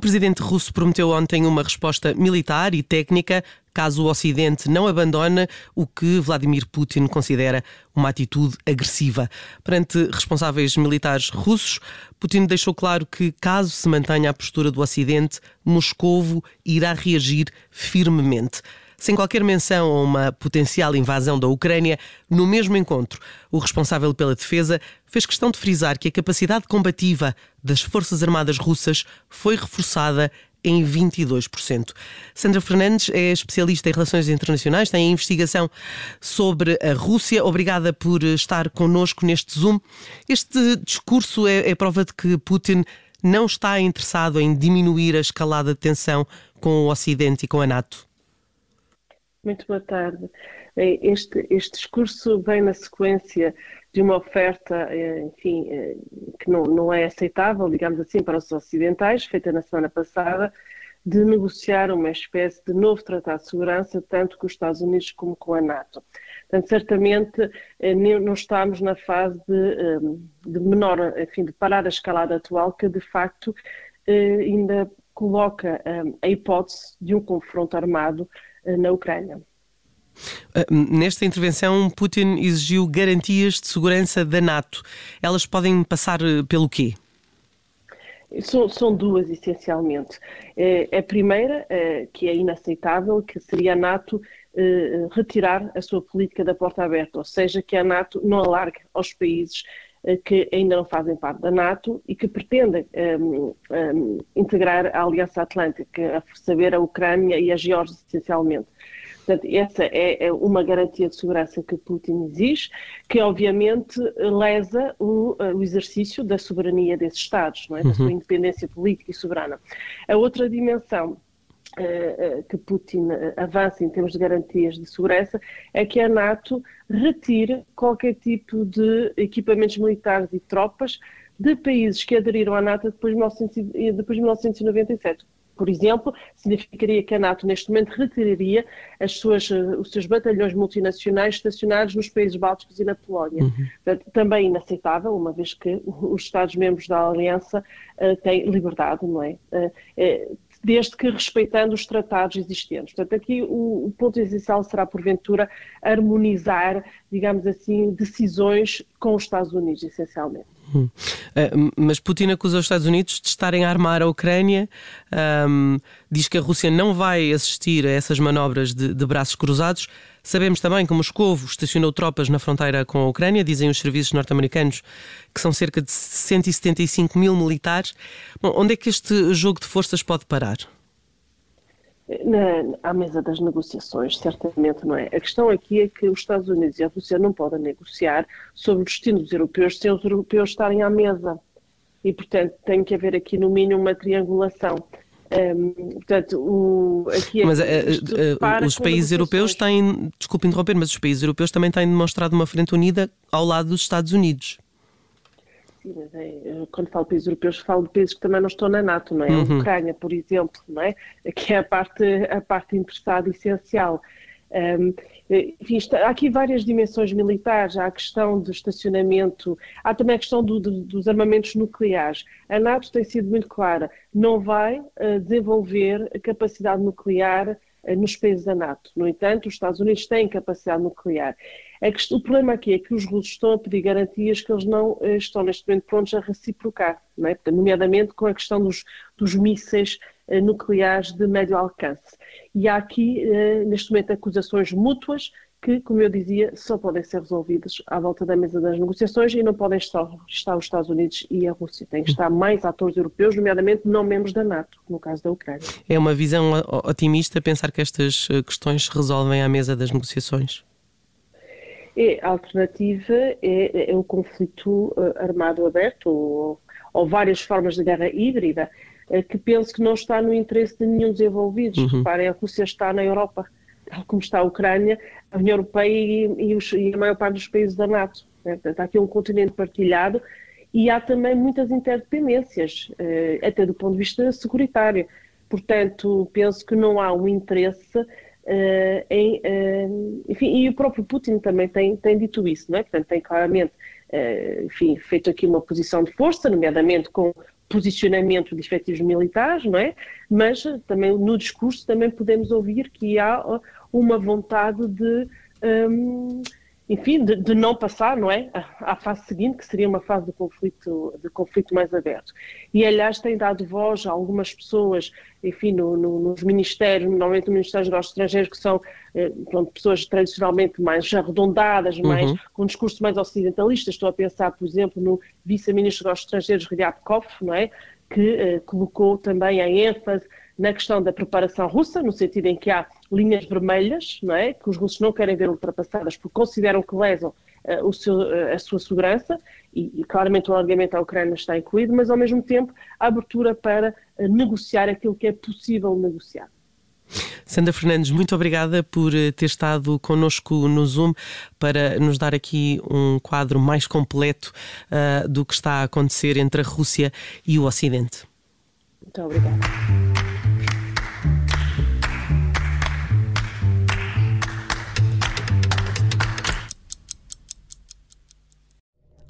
presidente russo prometeu ontem uma resposta militar e técnica caso o Ocidente não abandone o que Vladimir Putin considera uma atitude agressiva. Perante responsáveis militares russos, Putin deixou claro que, caso se mantenha a postura do Ocidente, Moscovo irá reagir firmemente sem qualquer menção a uma potencial invasão da Ucrânia, no mesmo encontro, o responsável pela defesa fez questão de frisar que a capacidade combativa das Forças Armadas russas foi reforçada em 22%. Sandra Fernandes é especialista em relações internacionais, tem a investigação sobre a Rússia. Obrigada por estar connosco neste Zoom. Este discurso é, é prova de que Putin não está interessado em diminuir a escalada de tensão com o Ocidente e com a NATO. Muito boa tarde. Este, este discurso vem na sequência de uma oferta, eh, enfim, eh, que não, não é aceitável, digamos assim, para os ocidentais, feita na semana passada, de negociar uma espécie de novo tratado de segurança, tanto com os Estados Unidos como com a NATO. Portanto, certamente eh, não estamos na fase de, de menor, enfim, de parar a escalada atual, que de facto ainda coloca a hipótese de um confronto armado eh, na Ucrânia. Eh, nesta intervenção, Putin exigiu garantias de segurança da NATO. Elas podem passar eh, pelo quê? São, são, duas, essencialmente. A primeira, que é inaceitável, que seria a NATO retirar a sua política da porta aberta, ou seja, que a NATO não alargue aos países que ainda não fazem parte da NATO e que pretendem um, um, integrar a Aliança Atlântica, a saber, a Ucrânia e a Geórgia, essencialmente. Portanto, essa é, é uma garantia de segurança que Putin exige, que obviamente lesa o, o exercício da soberania desses Estados, não é? da uhum. sua independência política e soberana. A outra dimensão eh, eh, que Putin eh, avança em termos de garantias de segurança é que a NATO retire qualquer tipo de equipamentos militares e tropas de países que aderiram à NATO depois de, depois de 1997. Por exemplo, significaria que a NATO neste momento retiraria as suas, os seus batalhões multinacionais estacionados nos países bálticos e na Polónia. Uhum. Também inaceitável, uma vez que os Estados-membros da Aliança uh, têm liberdade, não é? Uh, desde que respeitando os tratados existentes. Portanto, aqui o, o ponto essencial será, porventura, harmonizar, digamos assim, decisões com os Estados Unidos, essencialmente. Uh, mas Putin acusa os Estados Unidos de estarem a armar a Ucrânia, um, diz que a Rússia não vai assistir a essas manobras de, de braços cruzados. Sabemos também que Moscou estacionou tropas na fronteira com a Ucrânia, dizem os serviços norte-americanos que são cerca de 175 mil militares. Bom, onde é que este jogo de forças pode parar? Na, à mesa das negociações, certamente não é. A questão aqui é que os Estados Unidos e a Rússia não podem negociar sobre o destino dos europeus sem os europeus estarem à mesa. E, portanto, tem que haver aqui, no mínimo, uma triangulação. Um, portanto, o, aqui é mas uh, uh, os países europeus têm, desculpe interromper, mas os países europeus também têm demonstrado uma frente unida ao lado dos Estados Unidos. Sim, mas é, quando falo de países europeus, falo de países que também não estão na NATO, não é? Uhum. A Ucrânia, por exemplo, não é? Que é a parte, a parte interessada essencial. Um, enfim, está, há aqui várias dimensões militares, há a questão do estacionamento, há também a questão do, do, dos armamentos nucleares. A NATO tem sido muito clara, não vai uh, desenvolver a capacidade nuclear nos países da NATO. No entanto, os Estados Unidos têm capacidade nuclear. o problema aqui é que os russos estão a pedir garantias que eles não uh, estão neste momento prontos a reciprocar, é? nomeadamente com a questão dos, dos mísseis nucleares de médio alcance. E há aqui, neste momento, acusações mútuas que, como eu dizia, só podem ser resolvidas à volta da mesa das negociações e não podem estar, estar os Estados Unidos e a Rússia. Tem que estar mais atores europeus, nomeadamente não membros da NATO, no caso da Ucrânia. É uma visão otimista pensar que estas eh, questões se resolvem à mesa das negociações? É, a alternativa é, é o conflito uh, armado aberto ou, ou, várias formas de guerra híbrida, uh, que penso que não está no interesse de nenhum dos envolvidos. Uhum. Reparem, a Rússia está na Europa tal como está a Ucrânia, a União Europeia e, e, os, e a maior parte dos países da NATO. Né? Portanto, há aqui um continente partilhado e há também muitas interdependências, eh, até do ponto de vista securitário. Portanto, penso que não há um interesse eh, em. Eh, enfim, e o próprio Putin também tem, tem dito isso, não é? Portanto, tem claramente enfim, feito aqui uma posição de força, nomeadamente com, posicionamento de efetivos militares, não é? Mas também no discurso também podemos ouvir que há uma vontade de um, enfim, de, de, não passar, não é, à fase seguinte, que seria uma fase de conflito, de conflito mais aberto. E, aliás, tem dado voz a algumas pessoas, enfim, no, no, nos ministérios, normalmente no Ministério dos Estrangeiros, que são eh, pronto, pessoas tradicionalmente mais arredondadas, mais, uhum. com um discurso mais ocidentalista. Estou a pensar, por exemplo, no vice-ministro dos Estrangeiros, Ryabkov, não é, que eh, colocou também a ênfase na questão da preparação russa, no sentido em que há linhas vermelhas, não é? que os russos não querem ver ultrapassadas porque consideram que lesam uh, seu, uh, a sua segurança, e, e, claramente o alargamento à Ucrânia está incluído, mas ao mesmo tempo a abertura para uh, negociar aquilo que é possível negociar. Sandra Fernandes, muito obrigada por ter estado connosco no Zoom para nos dar aqui um quadro mais completo do que está a acontecer entre a Rússia e o Ocidente. Muito obrigada.